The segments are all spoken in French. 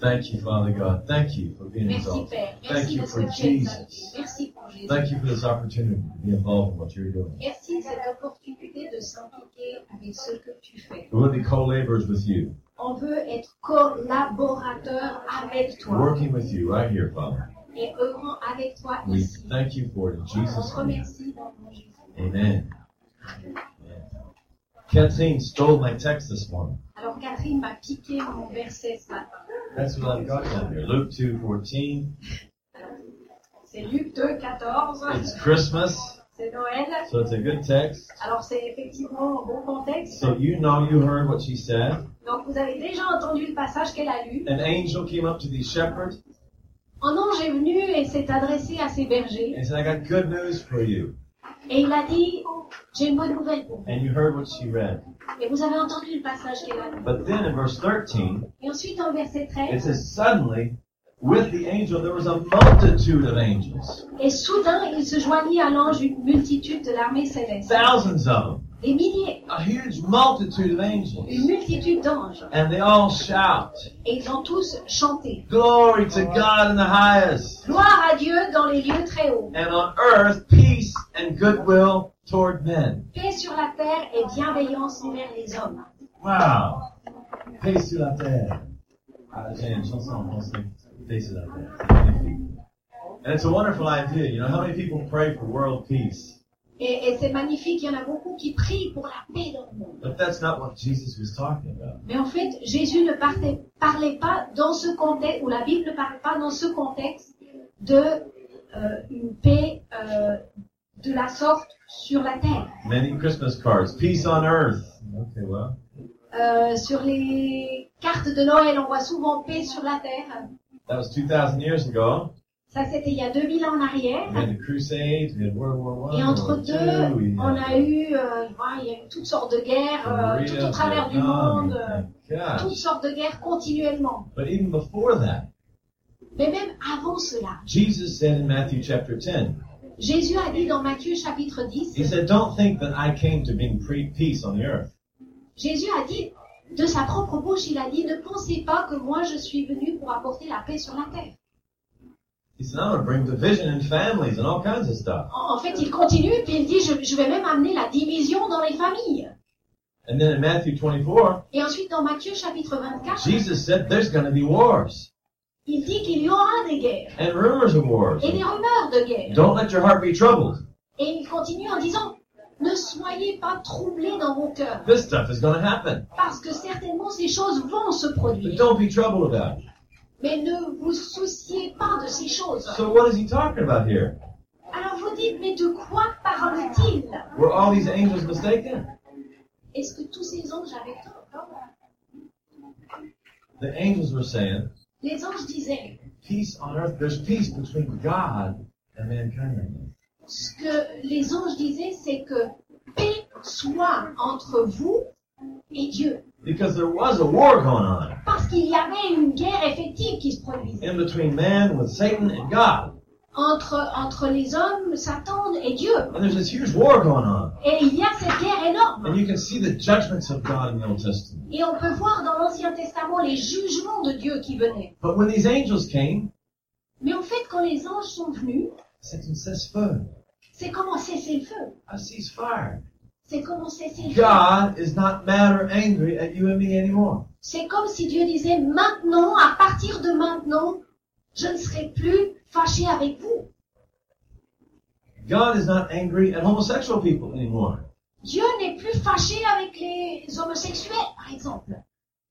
Thank you, Father God. Thank you for being Merci exalted. Père. Thank Merci you for que tu es Jesus. Merci pour Jésus. Thank you for this opportunity to be involved in what you're doing. Merci de cette de s'impliquer avec ce que tu fais. We want to be co-laborers with you, On veut être collaborateur avec toi working with you right here, Father. et œuvrant avec toi We ici. thank you for it in On Jesus' te name. remercie dans le nom de Jésus. Amen. Catherine stole my text this morning. Alors Catherine m'a piqué mon verset ce matin. That's what I've got down here. Luke 2:14. C'est Luc 2, 14. It's Christmas, C'est Noël. so it's a good text. Alors c'est effectivement un bon contexte. So you know you heard what she said. Donc vous avez déjà entendu le passage qu'elle a lu. An angel came up to these shepherds Un ange est venu et s'est adressé à ses bergers and said, "I got good news for you." Et il a dit J'ai une bonne nouvelle pour vous. And you heard what she read. Et vous avez entendu le passage qu'elle a lu. But then in verse 13, Et ensuite en verset it 13, says, "Suddenly, with the angel, there was a multitude of angels, et soudain il se joignit à l'ange une multitude de l'armée céleste. thousands of them, Des milliers, a huge multitude of une angels, multitude d'anges. and they all shout." Et ils ont tous chanté. Glory to God in the highest, Gloire à Dieu dans les lieux très hauts. and on earth peace and goodwill toward men. Paix sur la terre et bienveillance envers les hommes. Wow! Paix sur la terre. Ah, j'ai une chanson en français. Paix sur la terre. And it's a wonderful idea. You know, how many people pray for world peace? Et, et c'est magnifique, il y en a beaucoup qui prient pour la paix dans le monde. But that's not what Jesus was talking about. Mais en fait, Jésus ne partait- parlait pas dans ce contexte, ou la Bible ne parle pas dans ce contexte de euh, une paix euh, de la sorte sur la terre. Many Christmas cards. Peace on earth. Okay, well. Euh, sur les cartes de Noël, on voit souvent paix sur la terre. That was 2,000 years ago. Ça, c'était il y a 2000 ans en arrière. We had the Crusades, we had World War One, Et entre deux, Two, on a eu, euh, il y a eu toutes sortes de guerres, euh, tout au travers du monde, euh, toutes sortes de guerres continuellement. But even before that, Mais même avant cela, Jesus said in Matthew chapter 10, Jésus a dit dans Matthieu chapitre 10, He said, Don't think that I came to bring pre- peace on the earth. Jésus a dit, de sa propre bouche, il a dit, ne pensez pas que moi je suis venu pour apporter la paix sur la terre. He said, I'm going to bring division in families and all kinds of stuff. En, en fait, il continue, puis il dit, je, je vais même amener la division dans les familles. And then in Matthew 24, Et ensuite, dans Matthieu chapitre 24, Jesus said, There's going to be wars il dit qu'il y aura des guerres and rumors of wars. et des rumeurs de guerre. Don't let your heart be troubled. Et il continue en disant, ne soyez pas troublés dans vos cœurs, This stuff is going to happen. parce que certainement ces choses vont se But produire. don't be troubled about it. Mais ne vous souciez pas de ces choses. So what is he talking about here? Alors vous dites, mais de quoi parle-t-il? Were all these angels mistaken? Est-ce que tous ces anges avaient tort? The angels were saying, Les anges disaient, Peace on earth. There's peace between God and mankind. ce que les anges disaient, c'est que paix soit entre vous et Dieu. Because there was a war going on Parce qu'il y avait une guerre effective qui se produisait in between man with Satan and God. Entre, entre les hommes, Satan et Dieu. And there's this huge war going on. Et il y a cette guerre énorme. And you can see the judgments of God in the Old Testament. Et on peut voir dans l'Ancien Testament les jugements de Dieu qui venaient. But when these angels came, Mais en fait, quand les anges sont venus, c'est une cesse-feu. c'est comment cesser le feu. I cease fire. C'est comment cesser le feu. God is not mad or angry at you and me anymore. C'est comme si Dieu disait, maintenant, à partir de maintenant, je ne serai plus fâché avec vous. God is not angry at homosexual people anymore. Dieu n'est plus fâché avec les homosexuels, par exemple.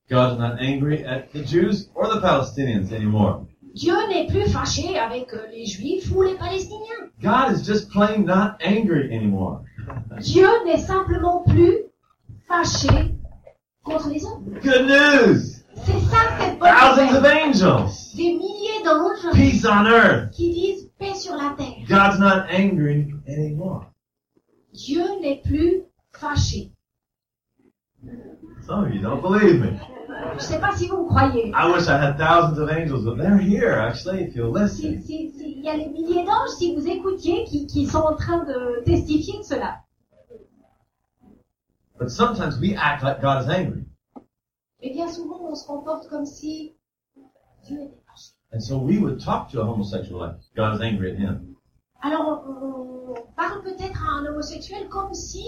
God is not angry at the Jews or the Palestinians anymore. Dieu n'est plus fâché avec euh, les juifs ou les palestiniens. God is just plain not angry anymore. Dieu n'est simplement plus fâché contre les hommes. Good news! C'est ça cette bonne Thousands of nouvelle. angels. Des milliers d'anges Peace on earth. qui disent paix sur la terre. God's not angry anymore. Dieu n'est plus fâché. Some of you don't believe me. Je ne sais pas si vous me croyez. I wish I had thousands of angels, but they're here actually if you'll Si- listen. si- si- Il y a les milliers d'anges, si vous écoutiez, qui, qui sont en train de testifier de cela. But sometimes we act like God is angry. Et bien souvent, on se comporte comme si Dieu était fâché. And so we would talk to a homosexual like God is angry at him. Alors on, on parle peut-être à un homosexuel comme si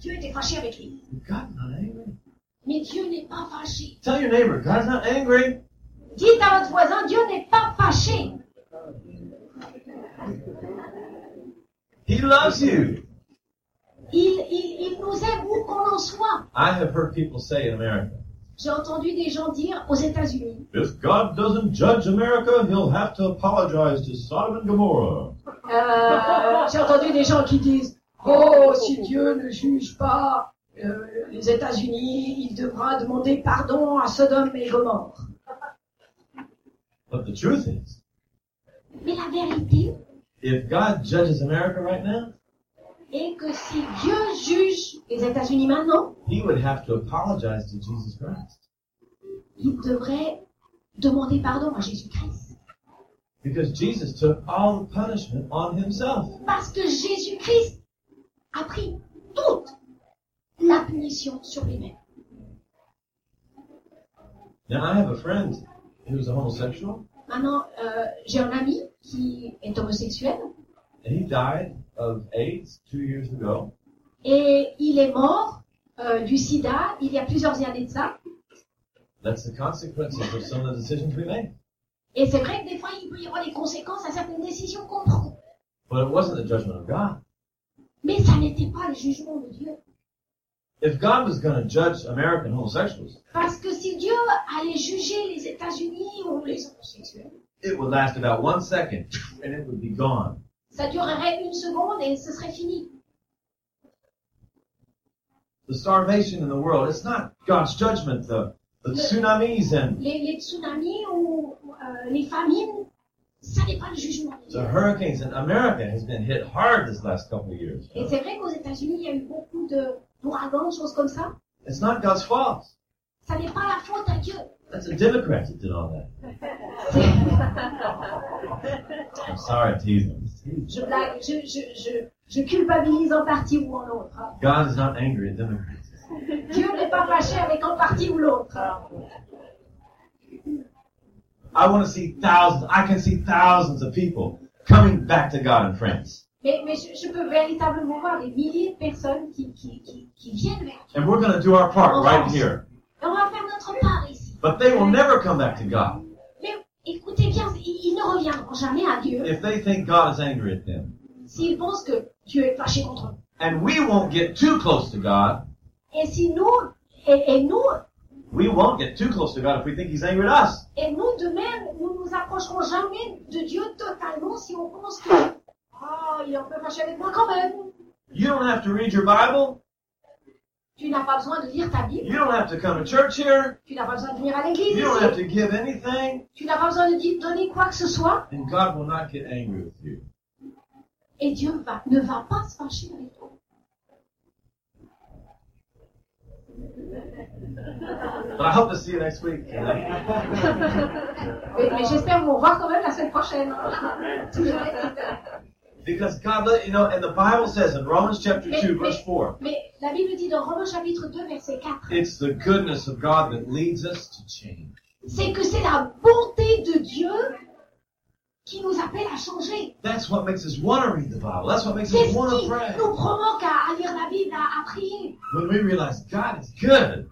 Dieu était fâché avec lui. God's not angry. Mais Dieu n'est pas fâché. Tell your neighbor, God's not angry. Dites à votre voisin, Dieu n'est pas fâché. He loves you. Il, il, il nous aime où qu'on en soit. I have heard people say in America, J'ai entendu des gens dire aux États-Unis, if God doesn't judge America, he'll have to apologize to Sodom and Gomorrah. euh, j'ai entendu des gens qui disent, oh, si Dieu ne juge pas euh, les États-Unis, il devra demander pardon à Sodome et Gomorre. But the truth is, Mais la vérité if God judges America right now, est que si Dieu juge les États-Unis maintenant, he would have to apologize to Jesus Christ. il devrait demander pardon à Jésus-Christ. Because Jesus took all the punishment on himself. Parce que Jésus-Christ a pris toute la punition sur lui-même. Now, I have a friend who's a homosexual, Maintenant, euh, j'ai un ami qui est homosexuel and he died of AIDS two years ago. et il est mort euh, du sida il y a plusieurs années de ça. That's the consequences of some of the decisions we make. Et c'est vrai que des fois, il peut y avoir des conséquences à certaines décisions qu'on prend. But it wasn't the judgment of God. Mais ça n'était pas le jugement de Dieu. If God was going to judge American homosexuals, Parce que si Dieu allait juger les États-Unis ou les homosexuels, it would last about one second and it would be gone. Ça durerait une seconde et ce serait fini. The starvation in the world, it's not God's judgment. The, the tsunamis and Les, les tsunamis ou euh, les famines, ça n'est pas le jugement the hurricanes in America has been hit hard this last couple of years. Et c'est vrai qu'aux États-Unis, il y a eu beaucoup de d'ouragans, de choses comme ça. It's not God's fault. Ça n'est pas la faute à Dieu. That's the Democrats that did all that. I'm sorry, I'm teasing. Je blague, je, je, je, je culpabilise en partie ou en l'autre. God is not angry at Democrats. Dieu n'est pas fâché avec en partie ou l'autre. I want to see thousands, I can see thousands of people coming back to God in France. Mais, mais je, je peux véritablement voir des milliers de personnes qui, qui, qui, qui viennent vers Dieu. And we're going to do our part right here. Et on va faire notre part ici. But they will never come back to God Mais écoutez bien, ils, ils ne reviendront jamais à Dieu if they think God is angry at them. s'ils pensent que Dieu est fâché contre eux. And we won't get too close to God. Et si nous, et, et nous, We won't get too close to God if we think He's angry at us. et nous de même, nous nous approcherons jamais de Dieu totalement si on pense que, oh, il est un peu fâché avec moi quand même. You don't have to read your Bible. Tu n'as pas besoin de lire ta Bible. You don't have to come to church here. Tu n'as pas besoin de venir à l'église You don't have ici. to give anything. Tu n'as pas besoin de donner quoi que ce soit. And God will not get angry with you. Et Dieu va, ne va pas se fâcher avec toi. But I hope to see you next week. Mais, mais j'espère vous revoir quand même la semaine prochaine. Because God, let- you know, and the Bible says in Romans chapter Mais- 2, mais- verse 4, Mais la Bible dit dans Romains chapitre 2, verset 4, it's the goodness of God that leads us to change. c'est que c'est la bonté de Dieu qui nous appelle à changer. That's what makes us want to read the Bible. That's what makes C'est us ce want qui to pray. nous provoque à, à lire la Bible, à, à prier. When we realize God is good,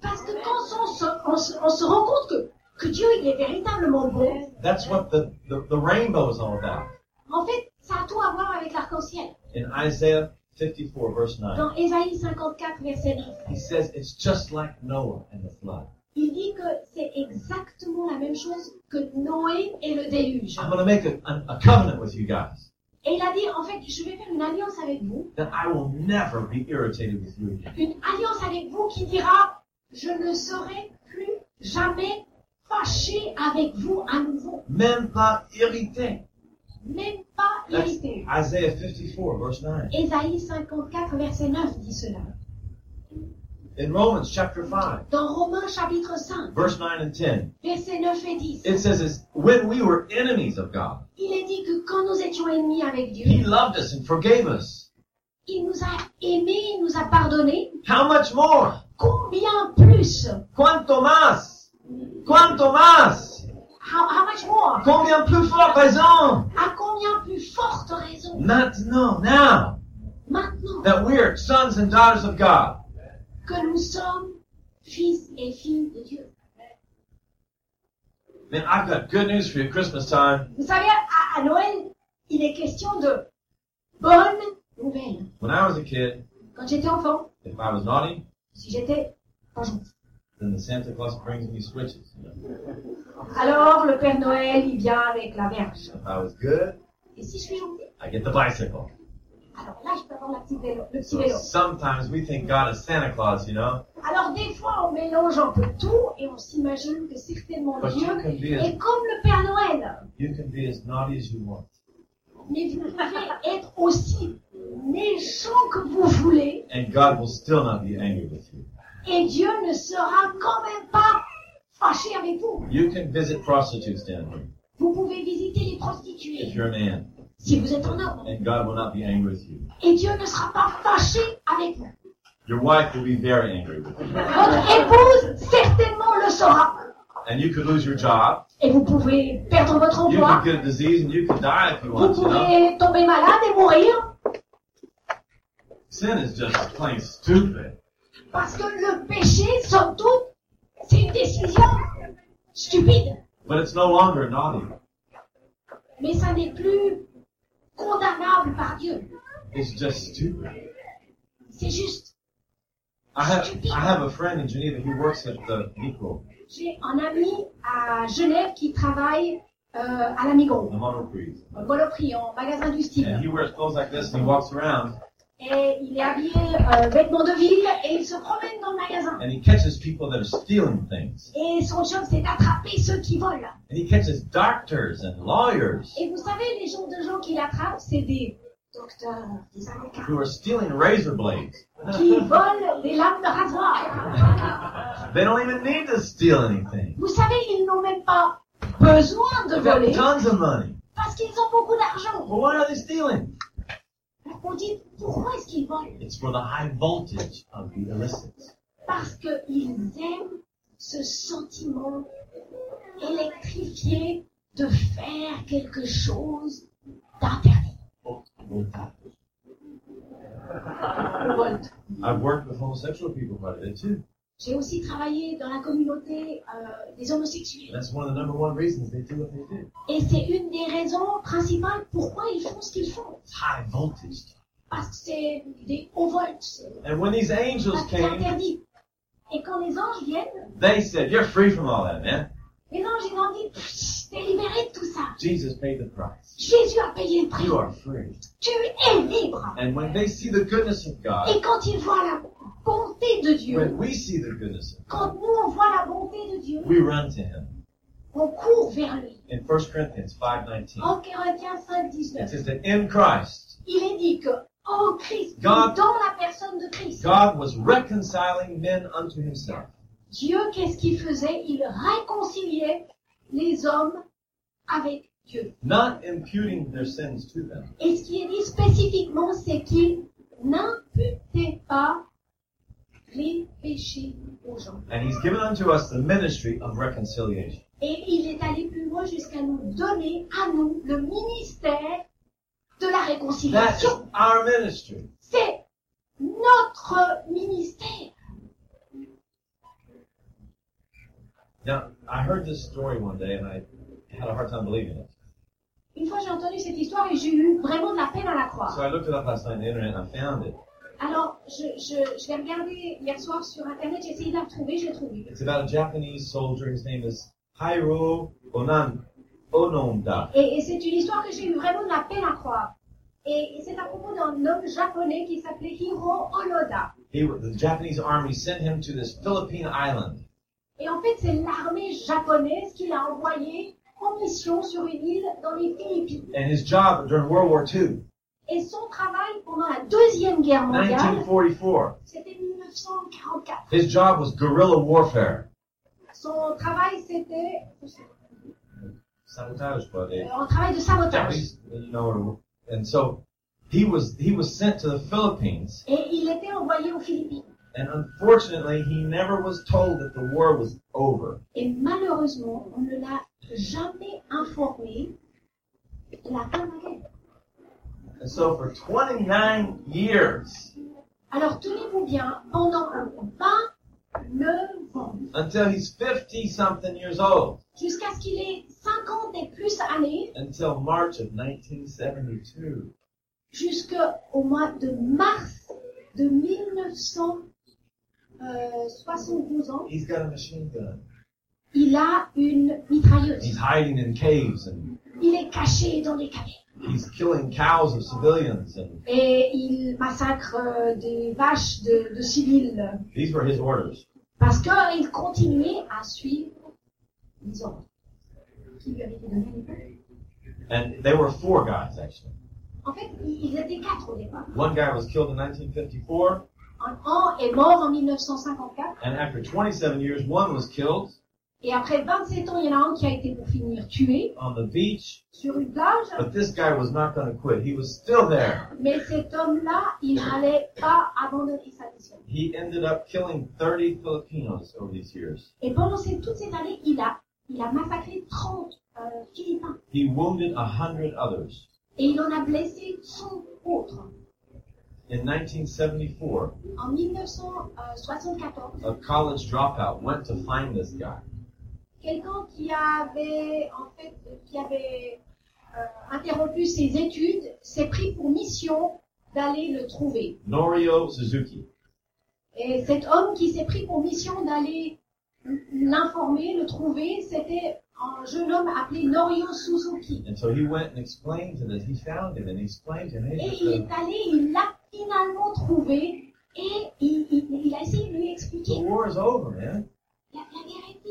Parce que quand on se, on se, on se rend compte que, que Dieu il est véritablement bon, that's what the, the, the rainbow is all about. en fait, ça a tout à voir avec l'arc-en-ciel. In Isaiah 54, verse 9, Dans Ésaïe 54, verset 9, he says it's just like Noah and the flood. il dit que c'est exactement la même chose que Noé et le déluge. I'm going to make a, a, a covenant with you guys Et il a dit, en fait, je vais faire une alliance avec vous, that I will never be irritated with you again. une alliance avec vous qui dira, je ne serai plus jamais fâché avec vous à nouveau, Même pas irrité. Même pas irrité. Isaiah 54, verse 9. Ésaïe 54, verset 9 dit cela. In Romans chapter 5, Dans Romains chapitre 5, verse 9 and 10, versets 9 et 10, it says this, when we were enemies of God, il est dit que quand nous étions ennemis avec He Dieu, loved us and forgave us. il nous a aimés, il nous a pardonnés. How much more? Combien plus? Quanto más? Quanto más? Joie Combien plus fort raison? À combien plus forte raison? Maintenant, now, maintenant that we're sons and daughters of God. que nous sommes fils et filles de Dieu. Man, I've got good news for you at Christmas time. Vous savez, à, à Noël, il est question de bonnes nouvelles. When I was a kid, Quand j'étais enfant, if I was naughty, si j'étais pas gentil, then the Santa Claus brings me switches. You know? alors le Père Noël, il vient avec la verge. If I was good, Et si je suis gentil, I get the bicycle. alors là, je peux avoir la petite vélo, le petit So vélo. sometimes we think God is Santa Claus, you know, Alors des fois, on mélange un peu tout et on s'imagine que certainement but Dieu be as est comme le Père Noël. you can be as naughty as you want. Mais vous pouvez être aussi méchant que vous voulez And God will still not be angry with you. Et Dieu ne sera quand même pas fâché avec vous. You can visit prostitutes down here Vous pouvez visiter les if prostituées you're a man, si vous êtes un homme. and God will not be angry with you. Et Dieu ne sera pas fâché avec vous. Your wife will be very angry with you. Votre épouse certainement le sera. And you could lose your job. Et vous pouvez perdre votre You emploi. could get a disease and you could die if you Vous want pouvez tomber malade et mourir. Sin is just plain stupid. Parce que le péché, somme toute, c'est une décision stupide. But it's no longer naughty. Mais ça n'est plus condamnable par Dieu. It's just stupid. C'est juste. I have I have a friend in Geneva. He works at the Micro, J'ai un ami à Genève qui travaille euh, à la Migros, the Monoprix, au Monoprix, en magasin du and style. he wears clothes like this and he walks around Et il est habillé euh, vêtements de ville et il se promène dans le magasin. and he catches people that are stealing things. Et son job, c'est d'attraper ceux qui volent. And he catches doctors and lawyers Et vous savez, les gens de gens qu'il attrape, c'est des docteurs, des avocats, who are stealing razor blades. qui volent des lames de rasoir. They don't even need to steal anything. Vous savez, ils n'ont même pas besoin de They've got voler tons of money. parce qu'ils ont beaucoup d'argent. Well, why are they stealing? On dit, pourquoi est-ce qu'ils volent? It's for the high voltage of the illicit. Parce qu'ils aiment ce sentiment électrifié de faire quelque chose d'interdit. I've worked with homosexual people quite a bit too. J'ai aussi travaillé dans la communauté euh, des homosexuels. That's one of the number one reasons they do what they do. Et c'est une des raisons principales pourquoi ils font ce qu'ils font. It's high voltage. Parce que c'est des hauts volts, And when these angels came, interdit. Et quand les anges viennent, they said, You're free from all that, man. les anges ils ont dit, t'es libéré de tout ça. Jesus paid the price. Jésus a payé le prix. You are free. Tu es libre. And when they see the goodness of God, Et quand ils voient la bonté de Dieu, when we see the goodness of quand nous on voit la bonté de Dieu, we run to Him. on court vers lui. In 1 Corinthians 5.19, En Corinthiens 5, it 19, says that in Christ, il est dit que en Christ, God- dans la personne de Christ, God was reconciling men unto Himself. Dieu, qu'est-ce qu'il faisait? Il réconciliait les hommes avec Dieu. not imputing their sins to them. Et ce qui est dit spécifiquement, c'est qu'il n'imputait pas les péchés aux gens. And He's given unto us the ministry of reconciliation. Et il est allé plus loin jusqu'à nous donner à nous le ministère de la That is réconciliation. our ministry. C'est notre ministère. Now, I heard this story one day and I had a hard time believing it. Une fois j'ai entendu cette histoire et j'ai eu vraiment de la peine à la So croire. I looked it up last night on the internet and I found it. Alors, je, je, je l'ai regardé hier soir sur Internet, j'ai essayé de la retrouver, je l'ai trouvée. It's about a Japanese soldier. His name is Hiro Onan Ononda. Et, et c'est une histoire que j'ai eu vraiment de la peine à croire. Et, et c'est à propos d'un homme japonais qui s'appelait Hiro Onoda. He, the Japanese army sent him to this Philippine island. Et en fait, c'est l'armée japonaise qui l'a envoyé en mission sur une île dans les Philippines. And his job during World War II, Et son travail pendant la Deuxième Guerre mondiale, 1944, c'était 1944. his job was guerrilla warfare. Son travail, c'était Sabotage, but it- euh, un travail de sabotage. You know, and so he was he was sent to the Philippines, Et il était envoyé aux Philippines. and unfortunately, he never was told that the war was over. Et malheureusement, on ne l'a jamais informé de la fin de la guerre. And so for 29 years, Alors tenez-vous bien, pendant 29 ans, until he's 50 something years old, jusqu'à ce qu'il ait 50 et plus années, until March of 1972, jusqu'au mois de mars de 1972 ans, he's got a machine gun. il a une mitrailleuse. He's hiding in caves and Il est caché dans des cavernes. He's killing cows of civilians and Et il massacre euh, des vaches de, de civils. these were his orders. Parce qu'il continuait à suivre les ordres qui lui avaient été donnés à l'époque. And they were four guys actually. En fait, ils étaient quatre au départ. One guy was killed in 1954 Un, un est mort en 1954. and after 27 years one was killed Et après 27 ans, il y en a un qui a été pour finir tué on the beach, sur une plage. but this guy was not going to quit. He was still there. Mais cet homme-là, il n'allait pas abandonner sa mission. He ended up killing 30 Filipinos over these years. Et pendant ces, toutes ces années, il a, il a massacré 30 euh, Philippins. He wounded 100 others. Et il en a blessé 100 autres. In 1974, En 1974, a college dropout went to find this guy. Quelqu'un qui avait, en fait, qui avait euh, interrompu ses études s'est pris pour mission d'aller le trouver. Norio Suzuki. Et cet homme qui s'est pris pour mission d'aller l'informer, le trouver, c'était un jeune homme appelé Norio Suzuki. And so he went and explained to this. He found him and he explained to him, Et il est the, allé, il l'a finalement trouvé et il, il- il a essayé de lui the expliquer. war is over, man.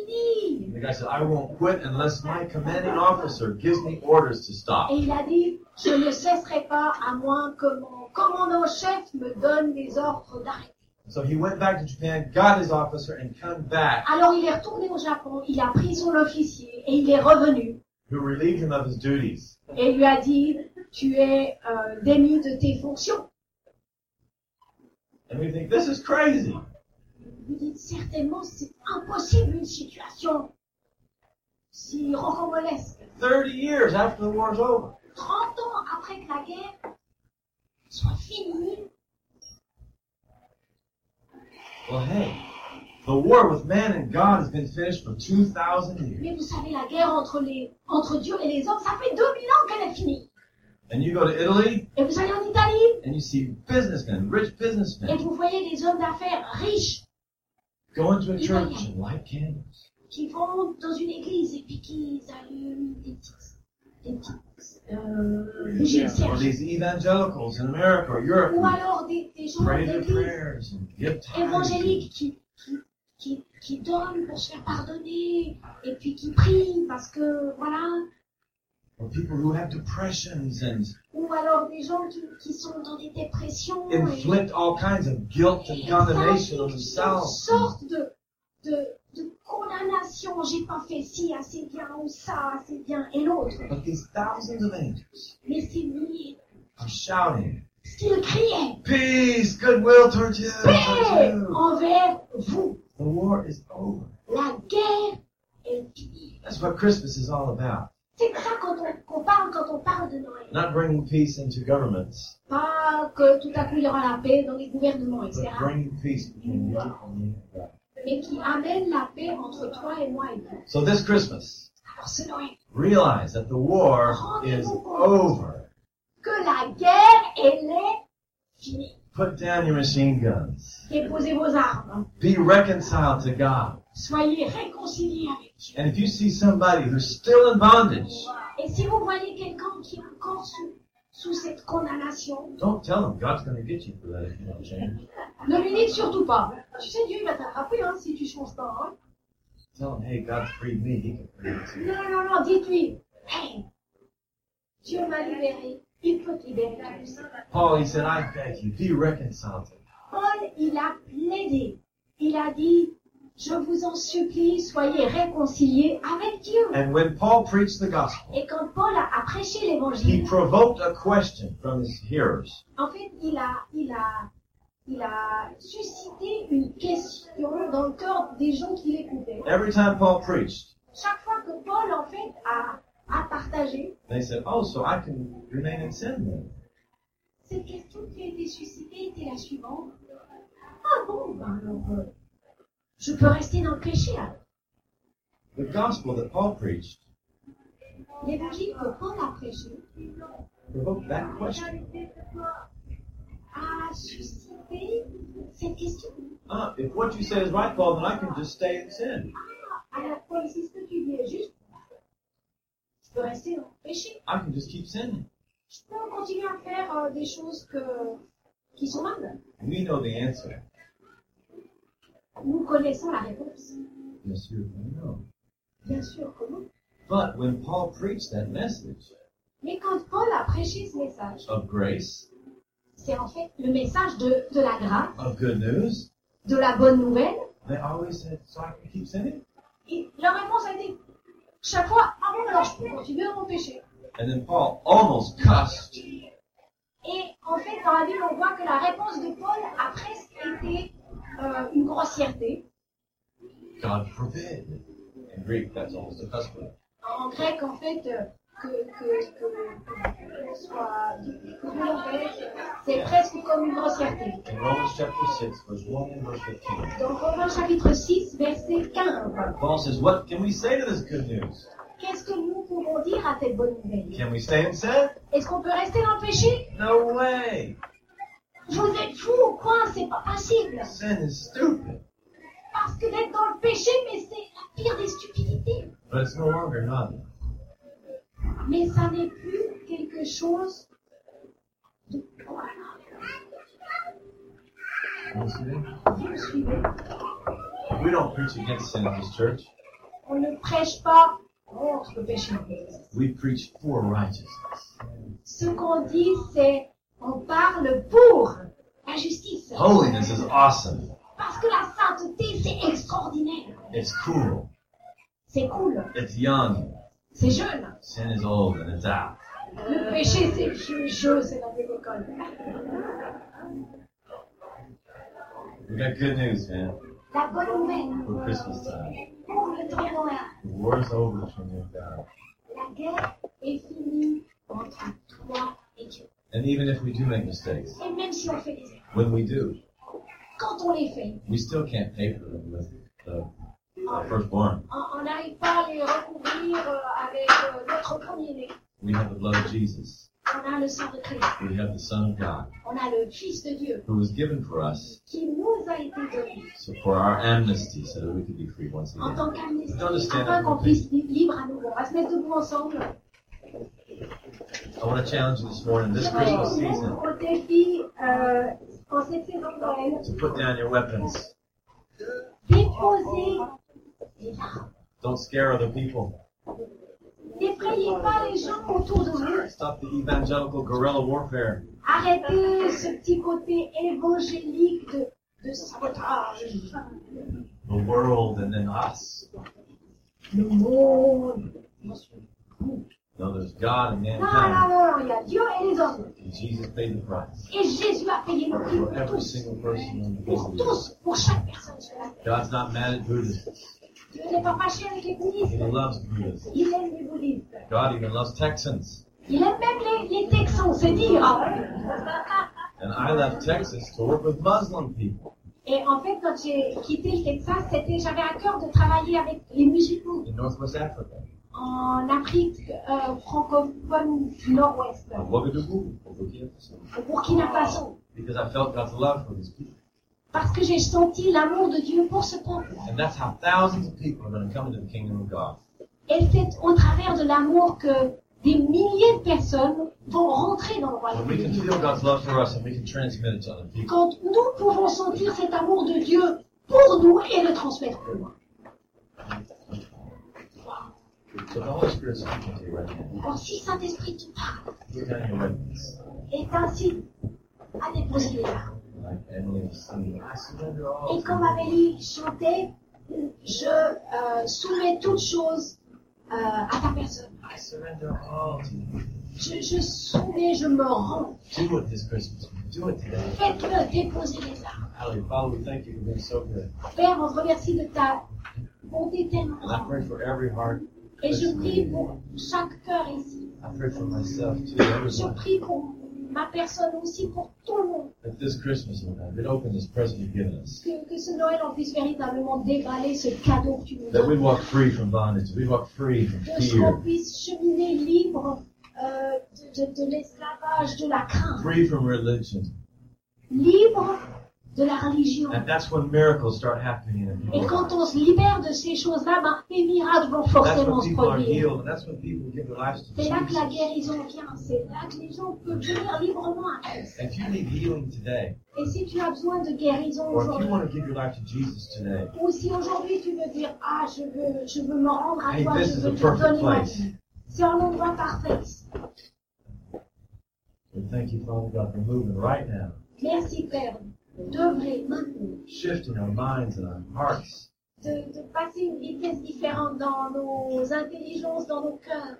The guy said, I won't quit unless my commanding officer gives me orders to stop. Et il a dit, je ne cesserai pas à moins que mon commandant-chef me donne des ordres d'arrêter. So he went back to Japan, got his officer, and come back, Alors il est retourné au Japon, il a pris son officier et il est revenu who relieved him of his duties. et lui a dit, tu es euh, démis de tes fonctions. And we think, this is crazy. Vous dites certainement, c'est impossible une situation si rocambolesque. 30 years after the war's over. 30 ans après que la guerre soit finie, Well, hey, the war with man and God has been finished for 2,000 years. mais vous savez, la guerre entre, les, entre Dieu et les hommes, ça fait 2000 ans qu'elle est finie. And you go to Italy, Et vous allez en Italie and you see businessmen, rich et businessmen, vous voyez les hommes d'affaires riches go into a church and light candles. qui vont dans une église et puis qui allument des petites, des petites euh, de Or these evangelicals in America or Europe Ou alors des, des gens d'église prayers and give tithes. évangéliques qui, qui, qui, qui donnent pour se faire pardonner et puis qui prient parce que, voilà. Or people who have depressions and Ou alors des gens qui, qui sont dans des dépressions et, inflict all kinds of guilt and condemnation on une themselves. sorte de, de, de condamnation. J'ai pas fait ci assez bien ou ça assez bien et l'autre. But these thousands of angels Mais ces milliers, are shouting, ce qu'ils criaient, Peace, goodwill towards you, paix towards you. envers vous. The war is over. La guerre est finie. That's what Christmas is all about. C'est ça quand on, qu'on parle quand on parle de Noël. Not bringing peace into governments, Pas que tout à coup il y aura la paix dans les gouvernements, etc. but bringing peace between you and me. Mais qui amène la paix entre toi et moi et Dieu. So this Christmas, Alors ce Noël, realize that the war is over. que la guerre, elle est finie. Put down your machine guns. Déposez vos armes. Be reconciled to God. Soyez réconciliés avec Dieu. And if you see somebody who's still in bondage, Et si vous voyez quelqu'un qui est encore sous, sous cette condamnation, don't tell them God's going to get you for that if you don't change. ne lui dites surtout pas. Tu sais, Dieu il va t'attraper hein, si tu changes pas. Hein. Tell hey, God's freed me. He can free you. Non, non, non, dites-lui. Hey, Dieu m'a libéré. Paul, he said, I beg you, be reconciled. Paul, il a plaidé. Il a dit, je vous en supplie, soyez réconciliés avec Dieu. And when Paul preached the gospel, Et quand Paul a, a prêché he l'évangile, provoked a question from his hearers. en fait, il a, il a, il a suscité une question dans le cœur des gens qui l'écoutaient. Every time Paul preached, Chaque fois que Paul, en fait, a, partagé. They said, oh, so I can remain in sin then. Cette question qui a été suscitée était la suivante. Ah bon, ben alors, euh, je peux rester dans le péché alors. The gospel that Paul preached L'évangile que Paul a prêché provoked that question. a suscité cette question. Ah, if what you say is right, Paul, then I can just stay in sin. Ah, alors Paul, si ce que tu dis est juste, peux rester dans le péché. I can just keep sinning. Je peux continuer à faire euh, des choses que, qui sont mal. We know the answer. Nous connaissons la réponse. Bien sûr non. But when Paul preached that message Mais quand Paul a prêché ce message, of grace, c'est en fait le message de, de la grâce, of good news, de la bonne nouvelle. they always said, so I can keep sinning? Et leur réponse a été chaque fois, bon, alors je peux continuer dans mon péché. And then Paul almost cussed. Et en fait, dans la Bible, on voit que la réponse de Paul a presque été euh, une grossièreté. God forbid. In Greek, that's almost a cuss word. En grec, en fait, euh, que, que, que, que soit, l'empêche, c'est presque comme une grossièreté. In Romans chapter 6, verse 1 and verse 15, Donc, Romains chapitre 6, verset 15. Paul says, What can we say to this good news? Qu'est-ce que nous pouvons dire à cette bonne nouvelle? Can we stay in sin? Est-ce qu'on peut rester dans le péché No way. Vous êtes fous ou quoi? C'est pas possible. Sin is stupid. Parce que d'être dans le péché, mais c'est la pire des stupidités. But it's no longer not. Mais ça n'est plus quelque chose de... Voilà. See that? Vous me suivez? We don't preach against sin in this church. On ne prêche pas contre le péché. We preach for righteousness. Ce qu'on dit, c'est on parle pour la justice. Holiness is awesome. Parce que la sainteté, c'est extraordinaire. It's cool. C'est cool. It's young. C'est jeune. Sin is old and it's out. Le péché, c'est vieux, c'est la vieille école. We got good news, man. La bonne nouvelle For Christmas time. pour le temps de Noël. The war's over between you and God. La guerre est finie entre toi et Dieu. And even if we do make mistakes, Et même si on fait des erreurs, when we do, quand on les fait, we still can't pay for them with the uh, firstborn. on blood of Jesus. On a le sang de Christ. We have the Son of God, On a le Fils de Dieu who was given for us qui nous a été donné so for our amnesty, so that we could be free once en again. tant qu'amnistie Don't understand afin it. qu'on puisse vivre libre à nouveau. On va se mettre debout ensemble. I want to challenge you this morning, this Christmas season, Au défi, euh, en cette saison de Noël, to put down your weapons. déposez les armes. Don't scare other people. N'effrayez pas les gens autour de vous. Stop the evangelical guerrilla warfare. Arrêtez ce petit côté évangélique de, de sabotage. The world and then us. Le monde. No, there's God and Non, non, mankind. non, il y a Dieu et les hommes. And Jesus paid the price Et Jésus a payé le prix for pour every tous. single person on the Pour of the earth. tous, pour chaque personne sur la terre. God's not mad at Buddhists. Dieu n'est pas fâché avec les He bouddhistes. loves Buddhists. Il aime les bouddhistes. God even loves Texans. Il aime même les, les Texans, c'est dire. And I left Texas to work with Muslim people Et en fait, quand j'ai quitté le Texas, c'était, j'avais à cœur de travailler avec les musulmans in Northwest Africa. en Afrique euh, francophone du Nord-Ouest, in Ouagadougou, au Burkina Faso, au Burkina Faso, Because I felt God's love for these people. Parce que j'ai senti l'amour de Dieu pour ce peuple. And that's how thousands of people are going to come into the kingdom of God. Et c'est au travers de l'amour que des milliers de personnes vont rentrer dans le royaume we de can Dieu. feel God's love for us and we can transmit it to other people. Quand nous pouvons sentir cet amour de Dieu pour nous et le transmettre plus loin. Alors si Saint-Esprit te parle et t'incite à déposer les armes. Et comme. Amélie chantait, je euh, soumets toutes choses euh, à ta personne. I surrender all to you. Je, je soumets, je me rends. Faites-le déposer les armes. Père, on te remercie de ta bonté tellement And I grande. pray for every heart Et je prie pour chaque cœur ici. I pray for myself too, Je prie pour ma personne aussi, pour tout le monde. That this Christmas, Lord God, we'd open this present you've given us. Que, que ce Noël, on puisse véritablement déballer ce cadeau que tu nous That donnes. walk free from bondage. We'd walk free from Que fear. puisse cheminer libre euh, de, de- de l'esclavage, de la crainte. Free from religion. Libre de la religion. And that's when miracles start happening in Et quand on se libère de ces choses-là, ben, les miracles vont forcément se produire. healed. And that's when people give their lives to C'est là que la guérison vient. C'est là que les gens peuvent venir librement à Christ. If you need healing today, Et si tu as besoin de guérison aujourd'hui, ou si aujourd'hui tu veux dire, ah, je veux, je veux me rendre à Hey, toi, je veux te donner ma vie. C'est un endroit parfait. we thank you, Father God, for moving right now, Merci Père d'œuvrer maintenant, shifting our minds and our hearts. de, de passer une vitesse différente dans nos intelligences, dans nos cœurs,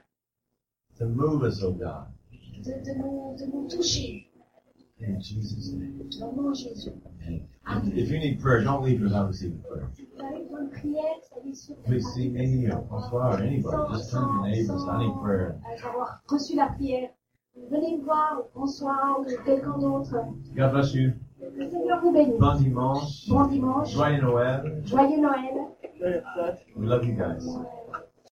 to move us, oh God. de, de nous, de nous toucher. In Jesus' name. Dans Jésus. Amen. If you need prayer, don't leave without receiving prayer. Please see me or François or anybody. Just turn to your neighbors. I need prayer. avoir reçu la prière. Venez me voir, ou François, ou quelqu'un d'autre. God bless you. Le Seigneur vous bénisse. Bon dimanche. Bon dimanche. Joyeux Noël. Joyeux Noël. We love you guys.